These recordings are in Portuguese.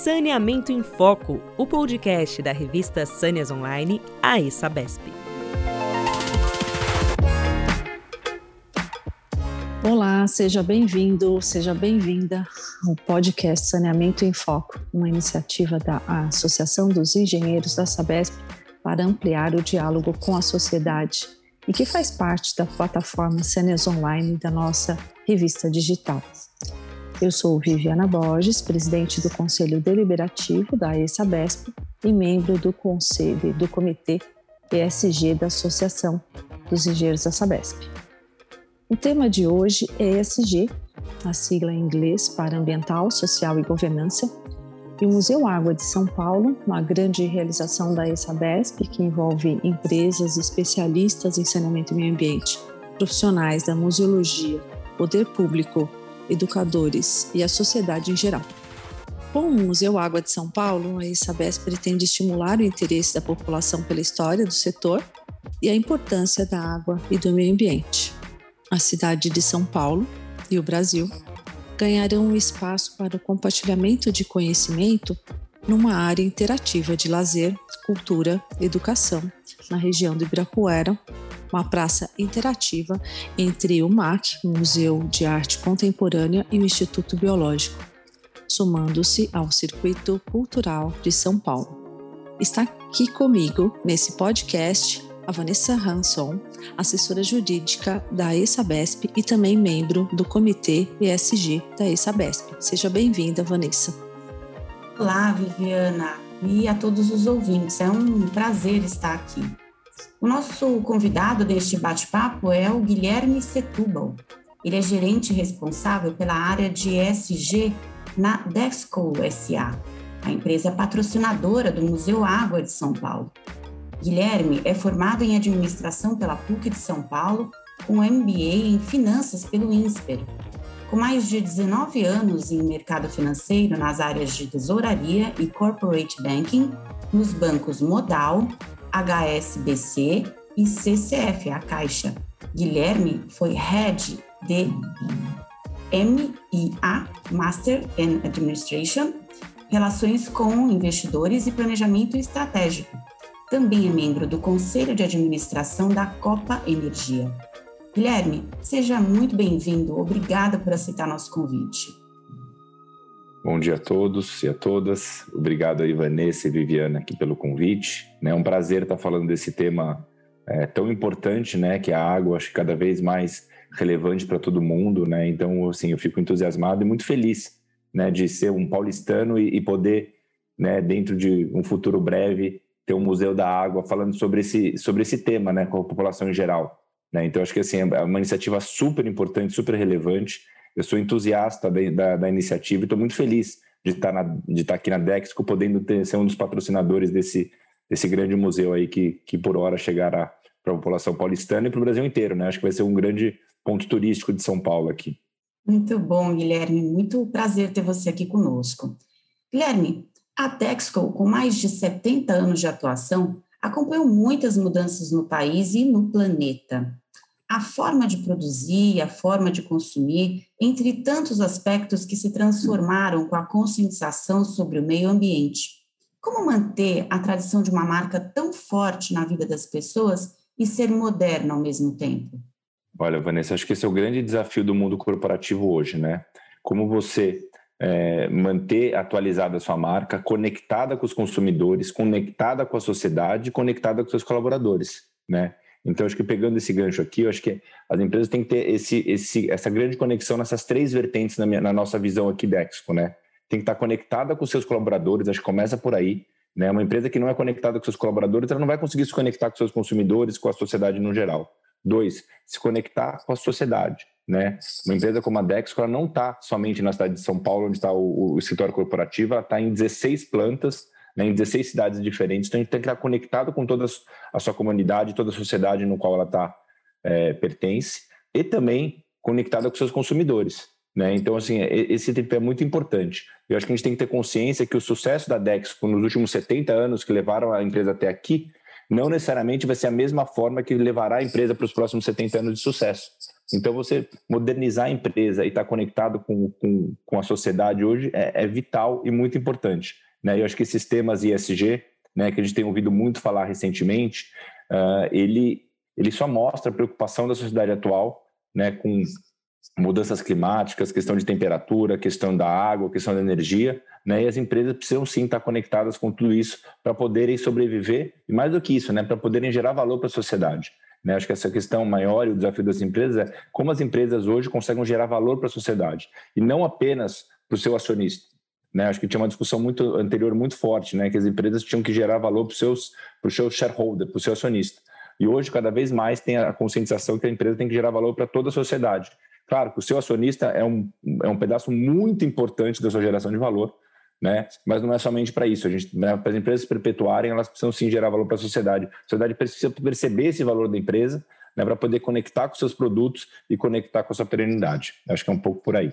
Saneamento em Foco, o podcast da revista Sâneas Online, a ESABESP. Olá, seja bem-vindo, seja bem-vinda ao podcast Saneamento em Foco, uma iniciativa da Associação dos Engenheiros da Sabesp para ampliar o diálogo com a sociedade e que faz parte da plataforma Sâneas Online da nossa revista digital. Eu sou Viviana Borges, presidente do Conselho Deliberativo da ESABESP e membro do Conselho do Comitê ESG da Associação dos Engenheiros da Sabesp. O tema de hoje é ESG, a sigla em inglês para Ambiental, Social e Governança, e o Museu Água de São Paulo, uma grande realização da ESABESP que envolve empresas especialistas em saneamento e meio ambiente, profissionais da museologia, poder público, educadores e a sociedade em geral. Com o Museu Água de São Paulo, a Sabesp pretende estimular o interesse da população pela história do setor e a importância da água e do meio ambiente. A cidade de São Paulo e o Brasil ganharão um espaço para o compartilhamento de conhecimento numa área interativa de lazer, cultura, educação na região do Ibirapuera, uma praça interativa entre o MAC, o Museu de Arte Contemporânea, e o Instituto Biológico, somando-se ao Circuito Cultural de São Paulo. Está aqui comigo, nesse podcast, a Vanessa Hanson, assessora jurídica da ESABESP e também membro do Comitê ESG da ESABESP. Seja bem-vinda, Vanessa. Olá, Viviana, e a todos os ouvintes. É um prazer estar aqui. O nosso convidado deste bate-papo é o Guilherme Setúbal. Ele é gerente responsável pela área de ESG na Dexco SA, a empresa patrocinadora do Museu Água de São Paulo. Guilherme é formado em administração pela PUC de São Paulo, com MBA em finanças pelo INSPER. Com mais de 19 anos em mercado financeiro nas áreas de tesouraria e corporate banking, nos bancos Modal, HSBC e CCF, a Caixa. Guilherme foi head de MIA, Master in Administration, Relações com Investidores e Planejamento Estratégico. Também é membro do Conselho de Administração da Copa Energia. Guilherme, seja muito bem-vindo. Obrigada por aceitar nosso convite. Bom dia a todos e a todas. Obrigado aí, Vanessa e Viviana, aqui pelo convite. É um prazer estar falando desse tema é, tão importante, né, que é a água, acho que cada vez mais relevante para todo mundo, né? Então, assim, eu fico entusiasmado e muito feliz, né, de ser um paulistano e, e poder, né, dentro de um futuro breve, ter um museu da água falando sobre esse sobre esse tema, né, com a população em geral. Né? Então, acho que assim é uma iniciativa super importante, super relevante eu sou entusiasta da, da, da iniciativa e estou muito feliz de estar, na, de estar aqui na Dexco, podendo ter, ser um dos patrocinadores desse, desse grande museu aí que, que por hora chegará para a população paulistana e para o Brasil inteiro, né? Acho que vai ser um grande ponto turístico de São Paulo aqui. Muito bom, Guilherme. Muito prazer ter você aqui conosco. Guilherme, a Dexco, com mais de 70 anos de atuação, acompanhou muitas mudanças no país e no planeta a forma de produzir, a forma de consumir, entre tantos aspectos que se transformaram com a conscientização sobre o meio ambiente. Como manter a tradição de uma marca tão forte na vida das pessoas e ser moderna ao mesmo tempo? Olha, Vanessa, acho que esse é o grande desafio do mundo corporativo hoje, né? Como você é, manter atualizada a sua marca, conectada com os consumidores, conectada com a sociedade, conectada com seus colaboradores, né? Então, acho que pegando esse gancho aqui, eu acho que as empresas têm que ter esse, esse, essa grande conexão nessas três vertentes na, minha, na nossa visão aqui da Expo, né? Tem que estar conectada com seus colaboradores, acho que começa por aí. Né? Uma empresa que não é conectada com seus colaboradores, ela não vai conseguir se conectar com seus consumidores, com a sociedade no geral. Dois, se conectar com a sociedade. Né? Uma empresa como a Dexco ela não está somente na cidade de São Paulo, onde está o, o escritório corporativo, ela está em 16 plantas né, em 16 cidades diferentes. Então, a gente tem que estar conectado com toda a sua comunidade, toda a sociedade no qual ela está é, pertence, e também conectada com seus consumidores. Né? Então, assim, esse tripé é muito importante. Eu acho que a gente tem que ter consciência que o sucesso da Dexco nos últimos 70 anos que levaram a empresa até aqui, não necessariamente vai ser a mesma forma que levará a empresa para os próximos 70 anos de sucesso. Então, você modernizar a empresa e estar tá conectado com, com, com a sociedade hoje é, é vital e muito importante. Né? Eu acho que esses temas ISG, né, que a gente tem ouvido muito falar recentemente, uh, ele, ele só mostra a preocupação da sociedade atual né, com mudanças climáticas, questão de temperatura, questão da água, questão da energia, né? E as empresas precisam sim estar conectadas com tudo isso para poderem sobreviver e mais do que isso, né, para poderem gerar valor para a sociedade. Né? Acho que essa questão maior e o desafio das empresas é como as empresas hoje conseguem gerar valor para a sociedade e não apenas para o seu acionista. Né? Acho que tinha uma discussão muito anterior muito forte, né? que as empresas tinham que gerar valor para o seus, para o seu shareholder, para o seu acionista. E hoje, cada vez mais, tem a conscientização que a empresa tem que gerar valor para toda a sociedade. Claro que o seu acionista é um, é um pedaço muito importante da sua geração de valor, né? mas não é somente para isso. A gente, né, para as empresas perpetuarem, elas precisam sim gerar valor para a sociedade. A sociedade precisa perceber esse valor da empresa né, para poder conectar com seus produtos e conectar com a sua perenidade. Acho que é um pouco por aí.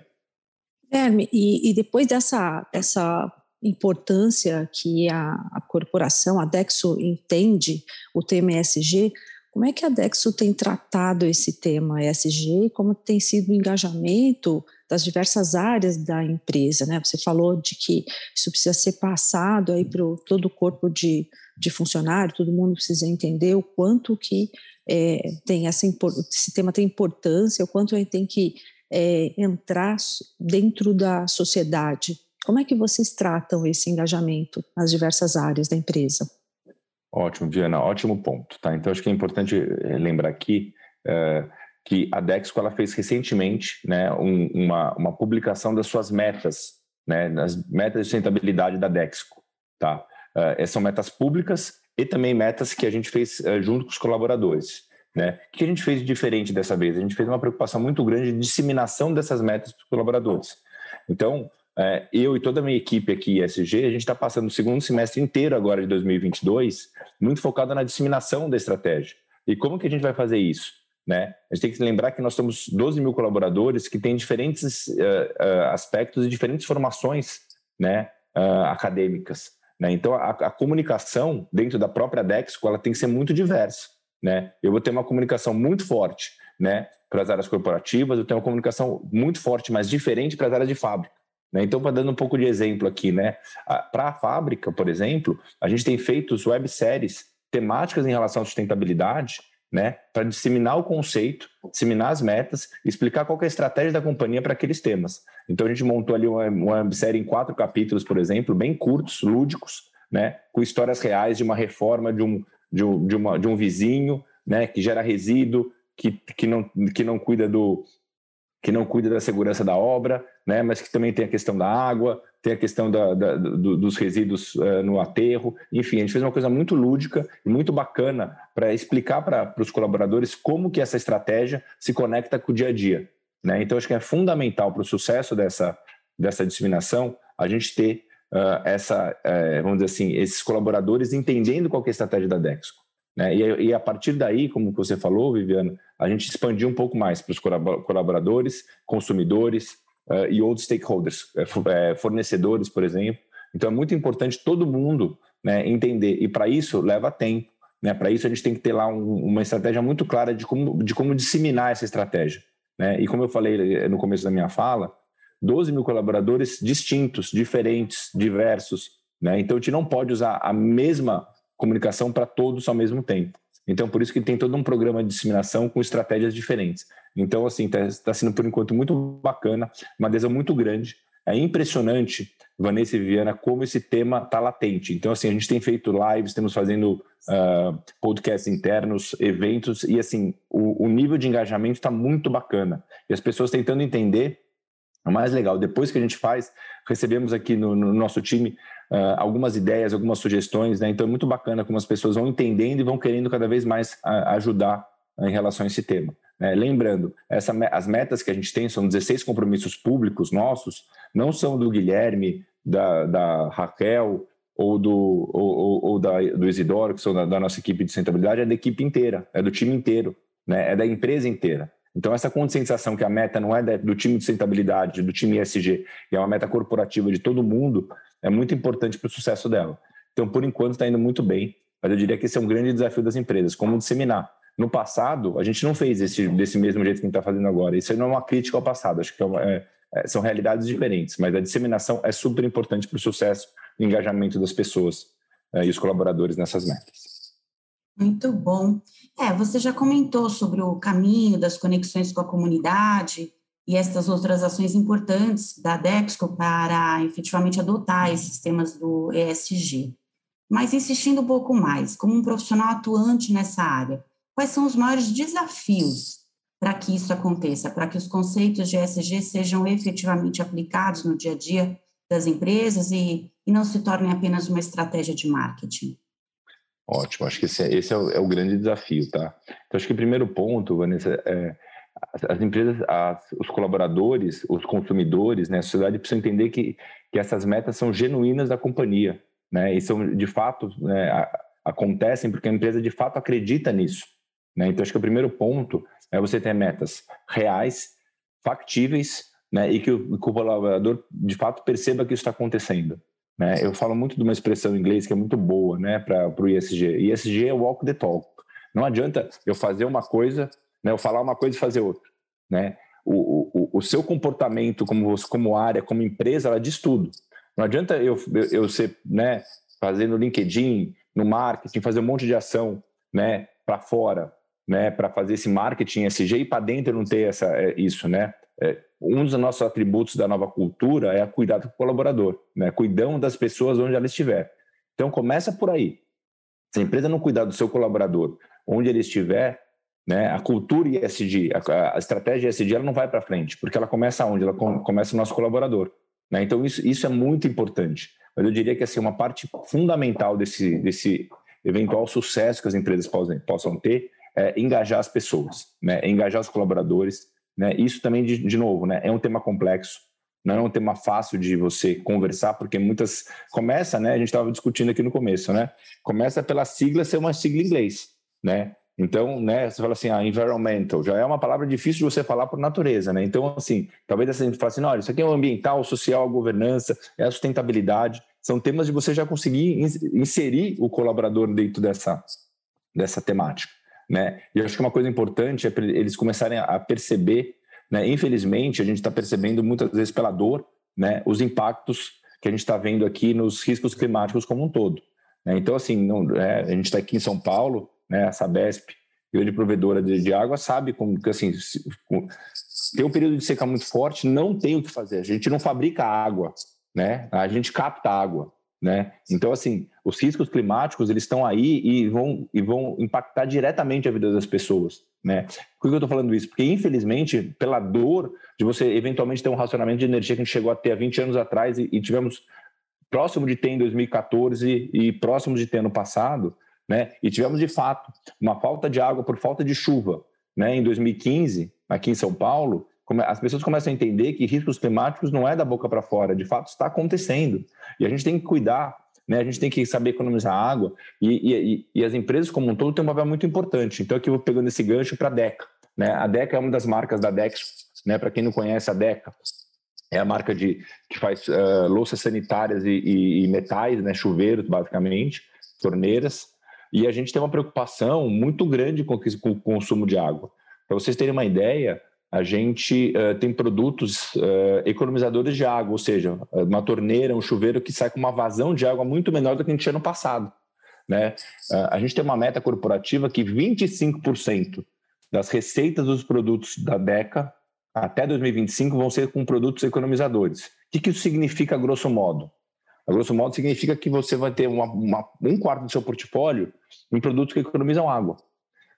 Guilherme, e, e depois dessa, dessa importância que a, a corporação, a Dexo, entende o tema ESG, como é que a Dexo tem tratado esse tema ESG e como tem sido o engajamento das diversas áreas da empresa? Né? Você falou de que isso precisa ser passado aí para todo o corpo de, de funcionário, todo mundo precisa entender o quanto que é, tem essa, esse tema tem importância, o quanto ele tem que é, entrar dentro da sociedade como é que vocês tratam esse engajamento nas diversas áreas da empresa? Ótimo, Viana, ótimo ponto. Tá? Então, acho que é importante eh, lembrar aqui é, que a Dexco ela fez recentemente né, um, uma, uma publicação das suas metas, né, nas metas de sustentabilidade da Dexco. Tá? É, são metas públicas e também metas que a gente fez junto com os colaboradores. Né? O que a gente fez de diferente dessa vez? A gente fez uma preocupação muito grande de disseminação dessas metas para os colaboradores. Então, é, eu e toda a minha equipe aqui, SG, a gente está passando o segundo semestre inteiro agora de 2022, muito focado na disseminação da estratégia. E como que a gente vai fazer isso? Né? A gente tem que lembrar que nós somos 12 mil colaboradores que têm diferentes uh, aspectos e diferentes formações né, uh, acadêmicas. Né? Então, a, a, comunicação dentro da própria Dexco ela tem que ser muito diversa. Né? Eu vou ter uma comunicação muito forte né, para as áreas corporativas, eu tenho uma comunicação muito forte, mas diferente para as áreas de fábrica. Né? Então, para dando um pouco de exemplo aqui, né? para a fábrica, por exemplo, a gente tem feito webséries temáticas em relação à sustentabilidade, né, para disseminar o conceito, disseminar as metas, explicar qual é a estratégia da companhia para aqueles temas. Então a gente montou ali uma, uma websérie em quatro capítulos, por exemplo, bem curtos, lúdicos, né, com histórias reais de uma reforma de um, de um, de uma, de um vizinho, né, que gera resíduo, que, que, não, que não cuida do, que não cuida da segurança da obra, né, mas que também tem a questão da água, tem a questão da, da, do, dos resíduos uh, no aterro. Enfim, a gente fez uma coisa muito lúdica e muito bacana para explicar para os colaboradores como que essa estratégia se conecta com o dia a dia. Né? Então, acho que é fundamental para o sucesso dessa, dessa disseminação a gente ter uh, essa, uh, vamos dizer assim, esses colaboradores entendendo qual é a estratégia da Dexco. Né? E, e, a partir daí, como você falou, Viviana, a gente expandiu um pouco mais para os colaboradores, consumidores uh, e outros stakeholders, uh, fornecedores, por exemplo. Então é muito importante todo mundo né, entender, e para isso leva tempo. Né? Para isso a gente tem que ter lá um, uma estratégia muito clara de como, de como disseminar essa estratégia. Né? E como eu falei no começo da minha fala, 12 mil colaboradores distintos, diferentes, diversos. Né? Então a gente não pode usar a mesma comunicação para todos ao mesmo tempo. Então, por isso que tem todo um programa de disseminação com estratégias diferentes. Então, assim, está tá sendo, por enquanto, muito bacana, uma adesão muito grande. É impressionante, Vanessa e Viviana, como esse tema está latente. Então, assim, a gente tem feito lives, temos fazendo uh, podcasts internos, eventos, e, assim, o, o nível de engajamento está muito bacana. E as pessoas tentando entender o mais legal, depois que a gente faz, recebemos aqui no, no nosso time uh, algumas ideias, algumas sugestões, né? Então é muito bacana como as pessoas vão entendendo e vão querendo cada vez mais uh, ajudar uh, em relação a esse tema. Né? lembrando, essa, as metas que a gente tem são 16 compromissos públicos nossos, não são do Guilherme, da, da Raquel ou do, ou, ou da, do Isidoro, que são da, da nossa equipe de sustentabilidade, é da equipe inteira, é do time inteiro, né? é da empresa inteira. Então, essa conscientização que a meta não é do time de sustentabilidade, do time ESG, e é uma meta corporativa de todo mundo, é muito importante para o sucesso dela. Então, por enquanto, está indo muito bem, mas eu diria que esse é um grande desafio das empresas, como disseminar. No passado, a gente não fez esse, desse mesmo jeito que a gente está fazendo agora. Isso não é uma crítica ao passado, acho que é uma, é, é, são realidades diferentes, mas a disseminação é super importante para o sucesso e engajamento das pessoas é, e os colaboradores nessas metas. Muito bom. É, você já comentou sobre o caminho das conexões com a comunidade e estas outras ações importantes da Dexco para efetivamente adotar esses temas do ESG. Mas insistindo um pouco mais, como um profissional atuante nessa área, quais são os maiores desafios para que isso aconteça, para que os conceitos de ESG sejam efetivamente aplicados no dia a dia das empresas e, e não se tornem apenas uma estratégia de marketing? Ótimo, acho que esse, é, esse é, o, é, o, grande desafio, tá? Então, acho que o primeiro ponto, Vanessa, é as, as empresas, as, os colaboradores, os consumidores, né, a sociedade precisam entender que, que essas metas são genuínas da companhia, né? E são, de fato, né, a, acontecem porque a empresa, de fato, acredita nisso, né? Então, acho que o primeiro ponto é você ter metas reais, factíveis, né? E que o, que o colaborador, de fato, perceba que isso está acontecendo. Né? Eu falo muito de uma expressão em inglês que é muito boa né, para o ISG. ISG é walk the talk. Não adianta eu fazer uma coisa, né, eu falar uma coisa e fazer outra. Né? O, o, o seu comportamento como, como área, como empresa, ela diz tudo. Não adianta eu, eu, eu ser, né, fazer no LinkedIn, no marketing, fazer um monte de ação né, para fora, né, para fazer esse marketing SG e para dentro não ter essa, é, isso, né? É, um dos nossos atributos da nova cultura é a cuidar do colaborador, né? Das pessoas onde ela estiver. Então começa por aí. Se a empresa não cuidar do seu colaborador, onde ele estiver, né? A cultura ESG, a, a estratégia ESG, ela não vai para frente, porque ela começa onde? Ela com, começa no nosso colaborador. Né? Então isso, isso é muito importante. Mas eu diria que assim uma parte fundamental desse desse eventual sucesso que as empresas possam, possam ter é engajar as pessoas, né? engajar os colaboradores, né? Isso também, de, de novo, né? é um tema complexo, não é um tema fácil de você conversar, porque muitas. Começa, né? A gente estava discutindo aqui no começo, né? Começa pela sigla ser uma sigla em inglês, né? Então, né, você fala assim, ah, environmental, já é uma palavra difícil de você falar por natureza, né? Então, assim, talvez a gente fale assim, olha, isso aqui é o ambiental, social, a governança, é a sustentabilidade, são temas de você já conseguir inserir o colaborador dentro dessa, dessa temática né? E eu acho que uma coisa importante é eles começarem a perceber, né? Infelizmente, a gente está percebendo muitas vezes pela dor, né? Os impactos que a gente está vendo aqui nos riscos climáticos como um todo. Né? Então, assim, não, é, a gente está aqui em São Paulo, né? A Sabesp, grande provedora de, de água, sabe como que assim se, com, tem um período de seca muito forte, não tem o que fazer. A gente não fabrica água, né? A gente capta água. Né? Então, assim, os riscos climáticos eles estão aí e vão, e vão impactar diretamente a vida das pessoas. Né? Por que eu estou falando isso? Porque, infelizmente, pela dor de você eventualmente ter um racionamento de energia que a gente chegou a ter há 20 anos atrás e, e tivemos próximo de ter em 2014 e próximo de ter no passado, né? e tivemos, de fato, uma falta de água por falta de chuva né? em 2015, aqui em São Paulo, as pessoas começam a entender que riscos climáticos não é da boca para fora, de fato está acontecendo. E a gente tem que cuidar, né? a gente tem que saber economizar água, e, e, e as empresas como um todo têm um papel muito importante. Então, aqui eu vou pegando esse gancho para a DECA. Né? A DECA é uma das marcas da Dex, né? para quem não conhece a DECA, é a marca de, que faz uh, louças sanitárias e, e, e metais, né? chuveiros, basicamente, torneiras, e a gente tem uma preocupação muito grande com, com o consumo de água. Para vocês terem uma ideia, a gente uh, tem produtos uh, economizadores de água, ou seja, uma torneira, um chuveiro que sai com uma vazão de água muito menor do que a gente tinha no passado. Né? Uh, a gente tem uma meta corporativa que 25% das receitas dos produtos da DECA até 2025 vão ser com produtos economizadores. O que, que isso significa, grosso modo? A grosso modo, significa que você vai ter uma, uma, um quarto do seu portfólio em produtos que economizam água.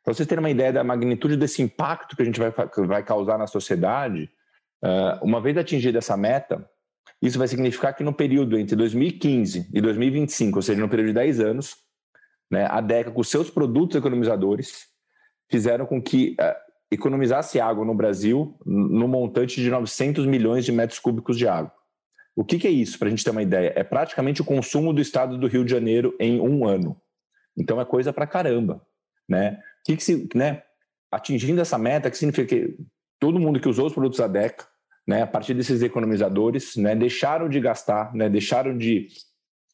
Para vocês terem uma ideia da magnitude desse impacto que a gente vai, vai causar na sociedade, uh, uma vez atingida essa meta, isso vai significar que no período entre 2015 e 2025, ou seja, no período de 10 anos, né, a DECA, com seus produtos economizadores, fizeram com que uh, economizasse água no Brasil no montante de 900 milhões de metros cúbicos de água. O que, que é isso, para a gente ter uma ideia? É praticamente o consumo do estado do Rio de Janeiro em um ano. Então é coisa para caramba. Né? Que que se, né, atingindo essa meta, que significa que todo mundo que usou os produtos da DECA, né, a partir desses economizadores, né, deixaram de gastar, né, deixaram de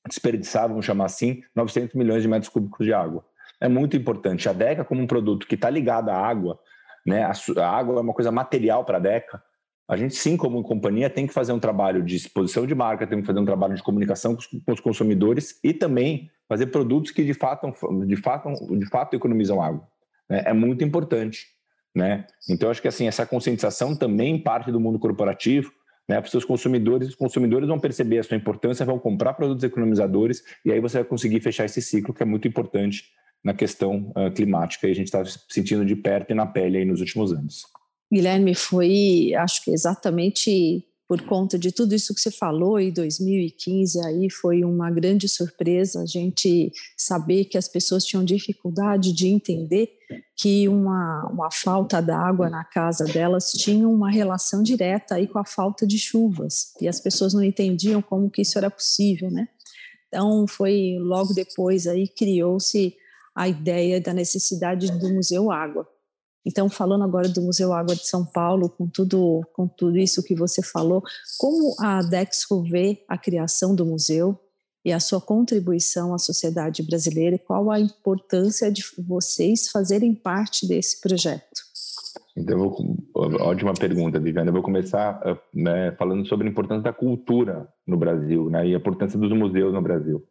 desperdiçar, vamos chamar assim, 900 milhões de metros cúbicos de água. é muito importante. A DECA, como um produto que está ligado à água, né? A, água é uma coisa material para a DECA. A gente, sim, como companhia, tem que fazer um trabalho de exposição de marca, tem que fazer um trabalho de comunicação com os, com os consumidores e também fazer produtos que de fato, de fato, de fato economizam água. Né? É muito importante. Né? Então, acho que assim, essa conscientização também parte do mundo corporativo, né, para os seus consumidores, os consumidores vão perceber a sua importância, vão comprar produtos economizadores e aí você vai conseguir fechar esse ciclo que é muito importante na questão uh, climática e a gente está sentindo de perto e na pele aí nos últimos anos. Guilherme, foi, acho que exatamente por conta de tudo isso que você falou, em 2015 aí foi uma grande surpresa a gente saber que as pessoas tinham dificuldade de entender que uma, uma falta d'água na casa delas tinha uma relação direta aí com a falta de chuvas e as pessoas não entendiam como que isso era possível, né? Então foi logo depois aí criou-se a ideia da necessidade do Museu Água. Então, falando agora do Museu Água de São Paulo, com tudo, com tudo isso que você falou, como a Dexco vê a criação do museu e a sua contribuição à sociedade brasileira e qual a importância de vocês fazerem parte desse projeto? Então, vou, ótima pergunta, Viviana. Eu vou começar né, falando sobre a importância da cultura no Brasil né, e a importância dos museus no Brasil.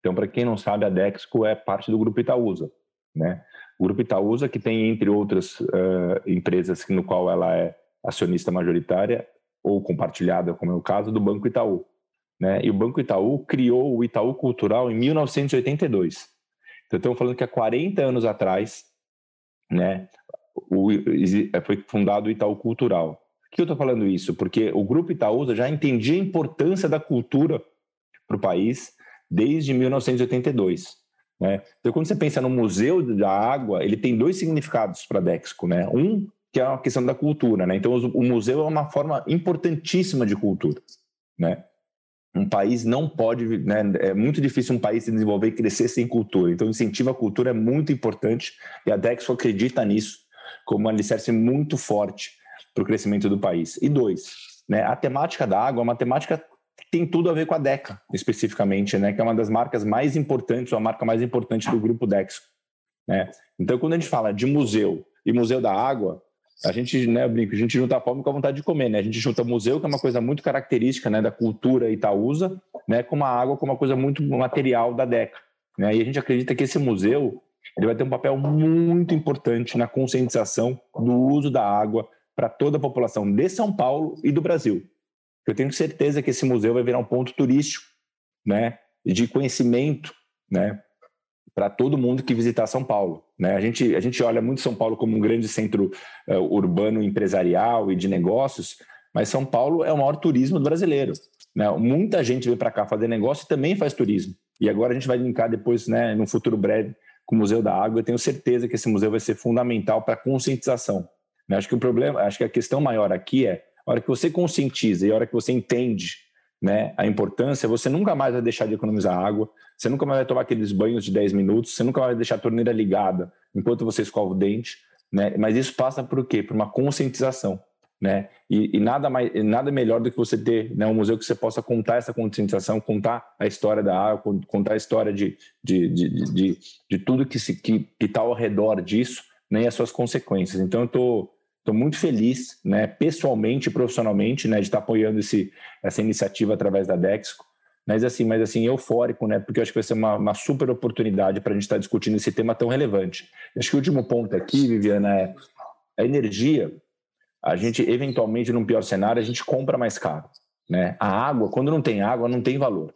Então, para quem não sabe, a Dexco é parte do Grupo Itaúsa, né? Grupo Itaúsa, que tem, entre outras uh, empresas no qual ela é acionista majoritária ou compartilhada, como é o caso, do Banco Itaú. Né? E o Banco Itaú criou o Itaú Cultural em 1982. Então, estamos falando que há 40 anos atrás, né, o, foi fundado o Itaú Cultural. Por que eu estou falando isso? Porque o Grupo Itaúsa já entendia a importância da cultura para o país desde 1982. Né? Então, quando você pensa no Museu da Água, ele tem dois significados para Dexco. Né? Um, que é a questão da cultura. Né? Então, o museu é uma forma importantíssima de cultura. Né? Um país não pode, né? é muito difícil um país se desenvolver e crescer sem cultura. Então, incentivo à cultura é muito importante e a Dexco acredita nisso como um alicerce muito forte para o crescimento do país. E dois, né? a temática da água é uma temática tem tudo a ver com a Deca, especificamente, né? Que é uma das marcas mais importantes, a marca mais importante do grupo Dex. Né? Então, quando a gente fala de museu e museu da água, a gente, né, brinco, a gente junta a fome com a vontade de comer, né? A gente junta museu, que é uma coisa muito característica, né, da cultura itaúsa, né, com a água, como uma coisa muito material da Deca, né? E a gente acredita que esse museu, ele vai ter um papel muito importante na conscientização do uso da água para toda a população de São Paulo e do Brasil. Eu tenho certeza que esse museu vai virar um ponto turístico, né, de conhecimento, né, para todo mundo que visitar São Paulo. Né? A, gente, a gente olha muito São Paulo como um grande centro uh, urbano empresarial e de negócios, mas São Paulo é o maior turismo brasileiro. Né? Muita gente vem para cá fazer negócio e também faz turismo. E agora a gente vai linkar depois, né, no futuro breve, com o Museu da Água. Eu tenho certeza que esse museu vai ser fundamental para a conscientização. Né? Acho que o problema, acho que a questão maior aqui é a hora que você conscientiza e a hora que você entende né, a importância, você nunca mais vai deixar de economizar água, você nunca mais vai tomar aqueles banhos de 10 minutos, você nunca vai deixar a torneira ligada enquanto você escova o dente, né? Mas isso passa por quê? Por uma conscientização, né? E, e nada mais, nada melhor do que você ter né, um museu que você possa contar essa conscientização, contar a história da água, contar a história de, de, de, de, de tudo que está que, que tá ao redor disso, né, e as suas consequências. Então, eu estou Estou muito feliz, né, pessoalmente e profissionalmente, né, de estar apoiando esse, essa iniciativa através da Dexco. Mas assim, mas assim, eufórico, né? Porque eu acho que vai ser uma, uma super oportunidade para a gente estar discutindo esse tema tão relevante. Acho que o último ponto aqui, Viviana, é a energia. A gente, eventualmente, num pior cenário, a gente compra mais caro. Né? A água, quando não tem água, não tem valor.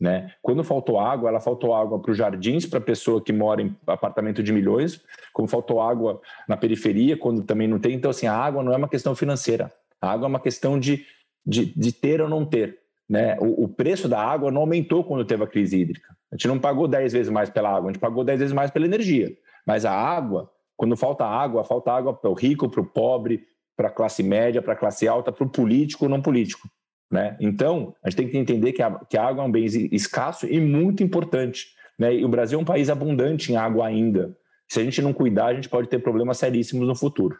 Né? Quando faltou água, ela faltou água para os jardins, para a pessoa que mora em apartamento de milhões, como faltou água na periferia, quando também não tem. Então, assim, a água não é uma questão financeira. A água é uma questão de, de, de ter ou não ter. Né? O, o, preço da água não aumentou quando teve a crise hídrica. A gente não pagou 10 vezes mais pela água, a gente pagou 10 vezes mais pela energia. Mas a água, quando falta água, falta água para o rico, para o pobre, para a classe média, para a classe alta, para o político ou não político. Né? Então, a gente tem que entender que a, que a água é um bem escasso e muito importante. Né? E o Brasil é um país abundante em água ainda. Se a gente não cuidar, a gente pode ter problemas seríssimos no futuro.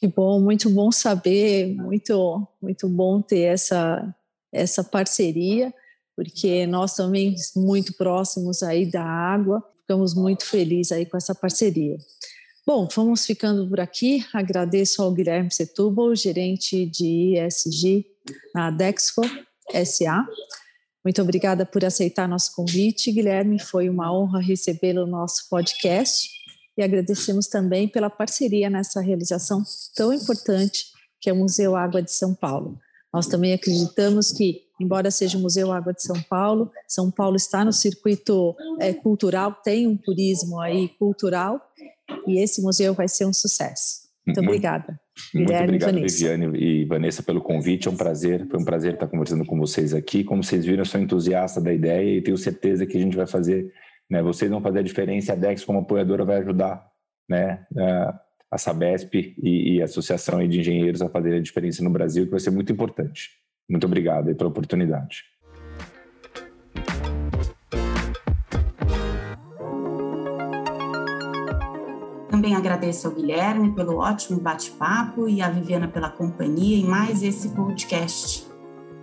Que bom, muito bom saber, muito, muito bom ter essa, essa parceria, porque nós também muito próximos aí da água. ficamos muito felizes aí com essa parceria. Bom, vamos ficando por aqui. Agradeço ao Guilherme Setúbal, gerente de ESG na Dexco SA. Muito obrigada por aceitar nosso convite, Guilherme. Foi uma honra recebê-lo no nosso podcast e agradecemos também pela parceria nessa realização tão importante que é o Museu Água de São Paulo. Nós também acreditamos que, embora seja o Museu Água de São Paulo, São Paulo está no circuito é, cultural, tem um turismo aí cultural, e esse museu vai ser um sucesso. Muito, muito obrigada. Muito obrigado, Viviane e Vanessa, pelo convite. É um prazer, foi um prazer estar conversando com vocês aqui. Como vocês viram, eu sou entusiasta da ideia e tenho certeza que a gente vai fazer, né? Vocês vão fazer a diferença, a Dex como apoiadora vai ajudar, né? A Sabesp e, e a Associação de Engenheiros a fazer a diferença no Brasil, que vai ser muito importante. Muito obrigado pela oportunidade. Também agradeço ao Guilherme pelo ótimo bate-papo e à Viviana pela companhia em mais esse podcast.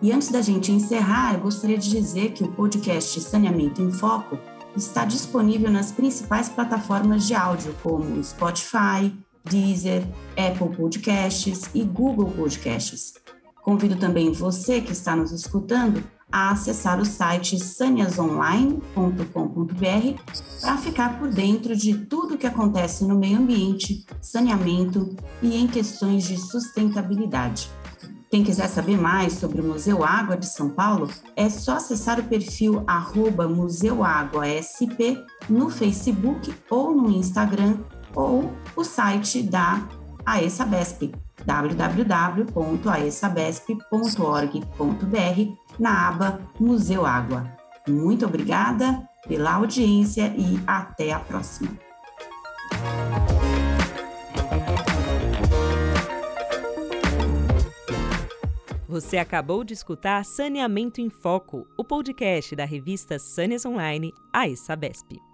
E antes da gente encerrar, eu gostaria de dizer que o podcast Saneamento em Foco está disponível nas principais plataformas de áudio, como Spotify, Deezer, Apple Podcasts e Google Podcasts. Convido também você que está nos escutando a acessar o site saniasonline.com.br para ficar por dentro de tudo que acontece no meio ambiente, saneamento e em questões de sustentabilidade. Quem quiser saber mais sobre o Museu Água de São Paulo, é só acessar o perfil arroba museuaguasp no Facebook ou no Instagram ou o site da AESABESP, www.aesabesp.org.br na aba Museu Água. Muito obrigada pela audiência e até a próxima. Você acabou de escutar Saneamento em Foco, o podcast da revista Sâneas Online, a Sabesp.